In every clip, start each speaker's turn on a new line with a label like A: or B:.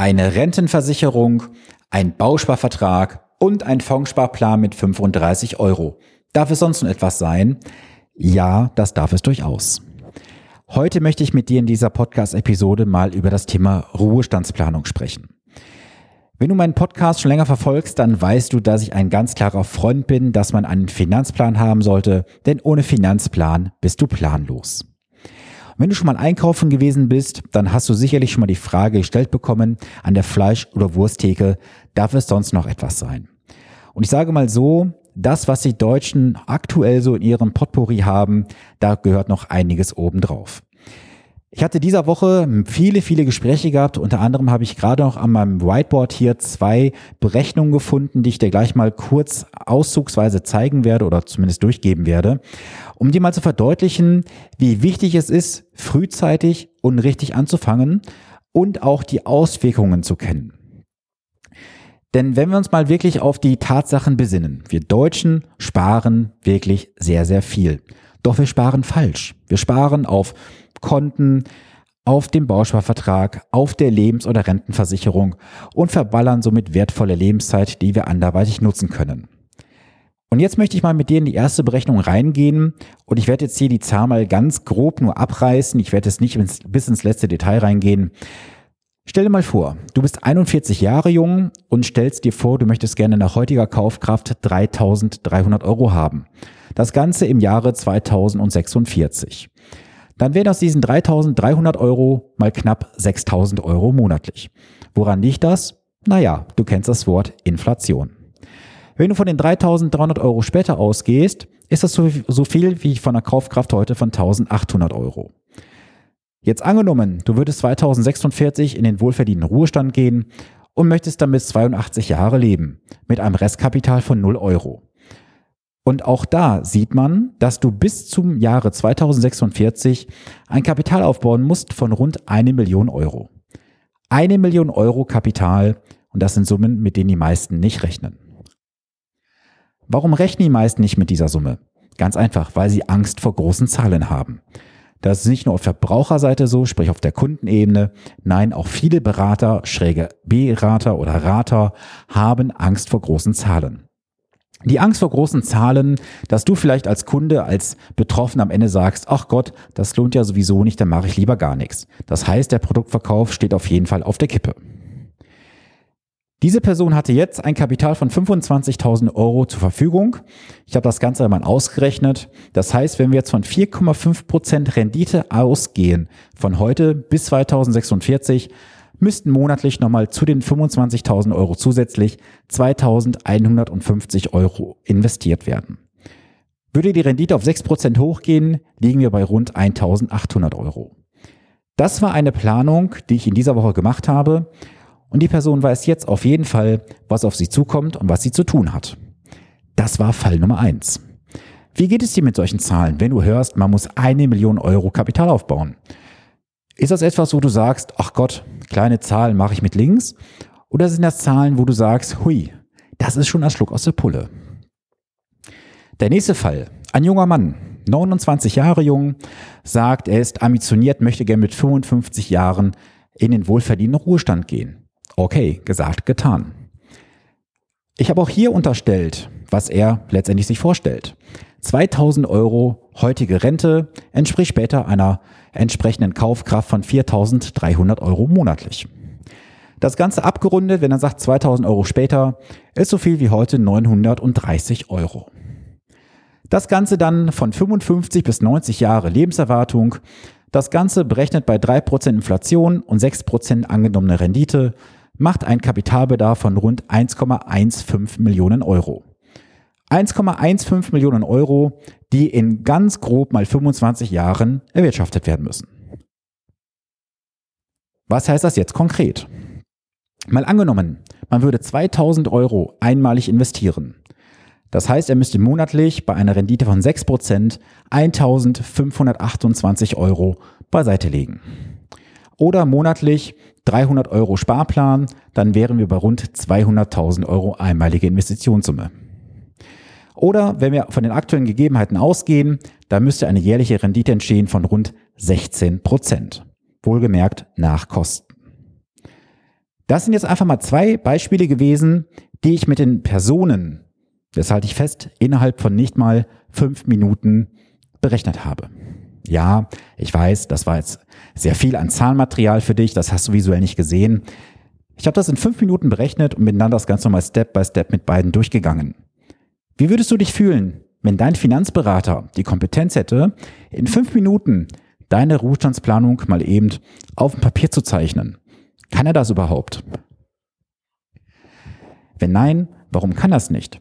A: eine Rentenversicherung, ein Bausparvertrag und ein Fondssparplan mit 35 Euro. Darf es sonst noch etwas sein? Ja, das darf es durchaus. Heute möchte ich mit dir in dieser Podcast-Episode mal über das Thema Ruhestandsplanung sprechen. Wenn du meinen Podcast schon länger verfolgst, dann weißt du, dass ich ein ganz klarer Freund bin, dass man einen Finanzplan haben sollte, denn ohne Finanzplan bist du planlos. Wenn du schon mal einkaufen gewesen bist, dann hast du sicherlich schon mal die Frage gestellt bekommen an der Fleisch- oder Wursttheke, darf es sonst noch etwas sein? Und ich sage mal so, das, was die Deutschen aktuell so in ihrem Potpourri haben, da gehört noch einiges obendrauf. Ich hatte dieser Woche viele, viele Gespräche gehabt. Unter anderem habe ich gerade noch an meinem Whiteboard hier zwei Berechnungen gefunden, die ich dir gleich mal kurz auszugsweise zeigen werde oder zumindest durchgeben werde, um dir mal zu verdeutlichen, wie wichtig es ist, frühzeitig und richtig anzufangen und auch die Auswirkungen zu kennen. Denn wenn wir uns mal wirklich auf die Tatsachen besinnen, wir Deutschen sparen wirklich sehr, sehr viel. Doch wir sparen falsch. Wir sparen auf Konten, auf dem Bausparvertrag, auf der Lebens- oder Rentenversicherung und verballern somit wertvolle Lebenszeit, die wir anderweitig nutzen können. Und jetzt möchte ich mal mit dir in die erste Berechnung reingehen und ich werde jetzt hier die Zahl mal ganz grob nur abreißen. Ich werde jetzt nicht bis ins letzte Detail reingehen. Stell dir mal vor, du bist 41 Jahre jung und stellst dir vor, du möchtest gerne nach heutiger Kaufkraft 3300 Euro haben. Das Ganze im Jahre 2046 dann wären aus diesen 3.300 Euro mal knapp 6.000 Euro monatlich. Woran liegt das? Naja, du kennst das Wort Inflation. Wenn du von den 3.300 Euro später ausgehst, ist das so viel wie von der Kaufkraft heute von 1.800 Euro. Jetzt angenommen, du würdest 2046 in den wohlverdienten Ruhestand gehen und möchtest bis 82 Jahre leben, mit einem Restkapital von 0 Euro. Und auch da sieht man, dass du bis zum Jahre 2046 ein Kapital aufbauen musst von rund eine Million Euro. Eine Million Euro Kapital und das sind Summen, mit denen die meisten nicht rechnen. Warum rechnen die meisten nicht mit dieser Summe? Ganz einfach, weil sie Angst vor großen Zahlen haben. Das ist nicht nur auf Verbraucherseite so, sprich auf der Kundenebene. Nein, auch viele Berater, schräge Berater oder Rater haben Angst vor großen Zahlen. Die Angst vor großen Zahlen, dass du vielleicht als Kunde, als Betroffener am Ende sagst, ach Gott, das lohnt ja sowieso nicht, dann mache ich lieber gar nichts. Das heißt, der Produktverkauf steht auf jeden Fall auf der Kippe. Diese Person hatte jetzt ein Kapital von 25.000 Euro zur Verfügung. Ich habe das Ganze einmal ausgerechnet. Das heißt, wenn wir jetzt von 4,5 Prozent Rendite ausgehen, von heute bis 2046, müssten monatlich nochmal zu den 25.000 Euro zusätzlich 2.150 Euro investiert werden. Würde die Rendite auf 6% hochgehen, liegen wir bei rund 1.800 Euro. Das war eine Planung, die ich in dieser Woche gemacht habe und die Person weiß jetzt auf jeden Fall, was auf sie zukommt und was sie zu tun hat. Das war Fall Nummer eins. Wie geht es dir mit solchen Zahlen, wenn du hörst, man muss eine Million Euro Kapital aufbauen? Ist das etwas, wo du sagst, ach Gott, kleine Zahlen mache ich mit links? Oder sind das Zahlen, wo du sagst, hui, das ist schon ein Schluck aus der Pulle? Der nächste Fall. Ein junger Mann, 29 Jahre jung, sagt, er ist ambitioniert, möchte gerne mit 55 Jahren in den wohlverdienten Ruhestand gehen. Okay, gesagt, getan. Ich habe auch hier unterstellt, was er letztendlich sich vorstellt. 2000 Euro heutige Rente entspricht später einer entsprechenden Kaufkraft von 4.300 Euro monatlich. Das Ganze abgerundet, wenn er sagt 2000 Euro später, ist so viel wie heute 930 Euro. Das Ganze dann von 55 bis 90 Jahre Lebenserwartung. Das Ganze berechnet bei 3% Inflation und 6% angenommene Rendite macht einen Kapitalbedarf von rund 1,15 Millionen Euro. 1,15 Millionen Euro, die in ganz grob mal 25 Jahren erwirtschaftet werden müssen. Was heißt das jetzt konkret? Mal angenommen, man würde 2000 Euro einmalig investieren. Das heißt, er müsste monatlich bei einer Rendite von 6% 1528 Euro beiseite legen. Oder monatlich 300 Euro Sparplan, dann wären wir bei rund 200.000 Euro einmalige Investitionssumme. Oder wenn wir von den aktuellen Gegebenheiten ausgehen, da müsste eine jährliche Rendite entstehen von rund 16 Prozent. Wohlgemerkt nach Kosten. Das sind jetzt einfach mal zwei Beispiele gewesen, die ich mit den Personen, das halte ich fest, innerhalb von nicht mal fünf Minuten berechnet habe. Ja, ich weiß, das war jetzt sehr viel an Zahlenmaterial für dich, das hast du visuell nicht gesehen. Ich habe das in fünf Minuten berechnet und bin dann das Ganze nochmal Step by Step mit beiden durchgegangen. Wie würdest du dich fühlen, wenn dein Finanzberater die Kompetenz hätte, in fünf Minuten deine Ruhestandsplanung mal eben auf dem Papier zu zeichnen? Kann er das überhaupt? Wenn nein, warum kann er es nicht?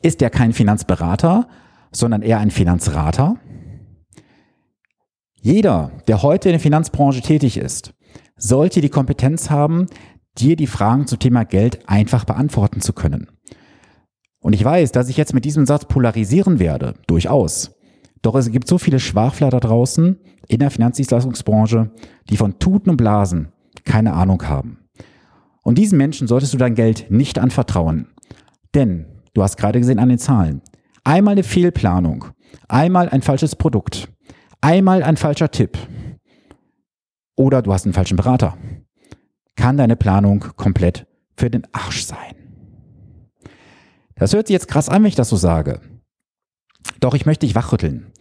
A: Ist er kein Finanzberater, sondern eher ein Finanzrater? Jeder, der heute in der Finanzbranche tätig ist, sollte die Kompetenz haben, dir die Fragen zum Thema Geld einfach beantworten zu können. Und ich weiß, dass ich jetzt mit diesem Satz polarisieren werde, durchaus. Doch es gibt so viele Schwafler da draußen in der Finanzdienstleistungsbranche, die von Tuten und Blasen keine Ahnung haben. Und diesen Menschen solltest du dein Geld nicht anvertrauen. Denn, du hast gerade gesehen an den Zahlen, einmal eine Fehlplanung, einmal ein falsches Produkt, einmal ein falscher Tipp oder du hast einen falschen Berater, kann deine Planung komplett für den Arsch sein. Das hört sich jetzt krass an, wenn ich das so sage. Doch ich möchte dich wachrütteln.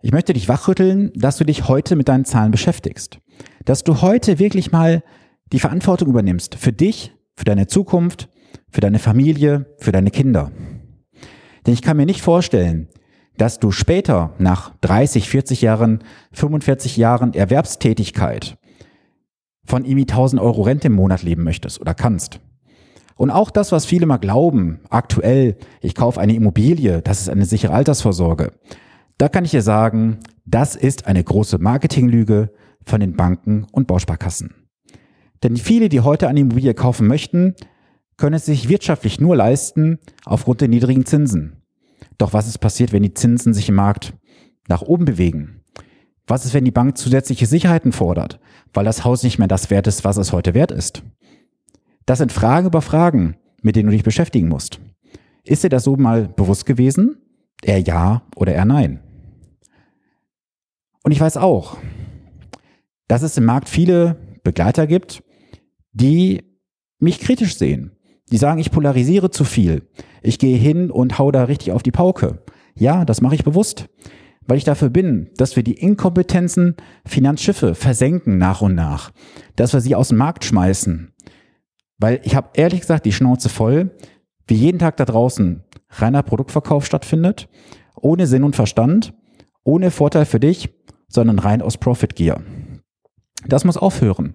A: Ich möchte dich wachrütteln, dass du dich heute mit deinen Zahlen beschäftigst. Dass du heute wirklich mal die Verantwortung übernimmst für dich, für deine Zukunft, für deine Familie, für deine Kinder. Denn ich kann mir nicht vorstellen, dass du später nach 30, 40 Jahren, 45 Jahren Erwerbstätigkeit von irgendwie 1000 Euro Rente im Monat leben möchtest oder kannst. Und auch das, was viele mal glauben, aktuell, ich kaufe eine Immobilie, das ist eine sichere Altersvorsorge. Da kann ich dir sagen, das ist eine große Marketinglüge von den Banken und Bausparkassen. Denn viele, die heute eine Immobilie kaufen möchten, können es sich wirtschaftlich nur leisten aufgrund der niedrigen Zinsen. Doch was ist passiert, wenn die Zinsen sich im Markt nach oben bewegen? Was ist, wenn die Bank zusätzliche Sicherheiten fordert, weil das Haus nicht mehr das wert ist, was es heute wert ist? Das sind Fragen über Fragen, mit denen du dich beschäftigen musst. Ist dir das so mal bewusst gewesen? Eher ja oder eher nein? Und ich weiß auch, dass es im Markt viele Begleiter gibt, die mich kritisch sehen. Die sagen, ich polarisiere zu viel. Ich gehe hin und hau da richtig auf die Pauke. Ja, das mache ich bewusst, weil ich dafür bin, dass wir die Inkompetenzen Finanzschiffe versenken nach und nach, dass wir sie aus dem Markt schmeißen. Weil ich habe ehrlich gesagt die Schnauze voll, wie jeden Tag da draußen reiner Produktverkauf stattfindet, ohne Sinn und Verstand, ohne Vorteil für dich, sondern rein aus Profit Gear. Das muss aufhören.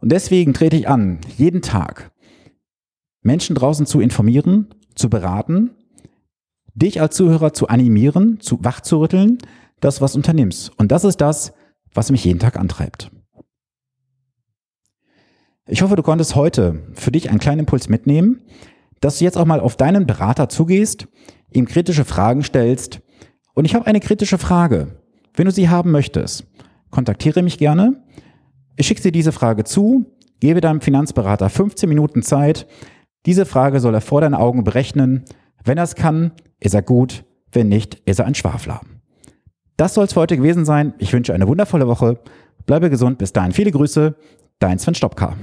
A: Und deswegen trete ich an, jeden Tag Menschen draußen zu informieren, zu beraten, dich als Zuhörer zu animieren, zu wachzurütteln, dass du was unternimmst. Und das ist das, was mich jeden Tag antreibt. Ich hoffe, du konntest heute für dich einen kleinen Impuls mitnehmen, dass du jetzt auch mal auf deinen Berater zugehst, ihm kritische Fragen stellst. Und ich habe eine kritische Frage. Wenn du sie haben möchtest, kontaktiere mich gerne. Ich schicke dir diese Frage zu, gebe deinem Finanzberater 15 Minuten Zeit, diese Frage soll er vor deinen Augen berechnen. Wenn er es kann, ist er gut. Wenn nicht, ist er ein Schwafler. Das soll es für heute gewesen sein. Ich wünsche eine wundervolle Woche. Bleibe gesund. Bis dahin viele Grüße. Dein Sven Stopka.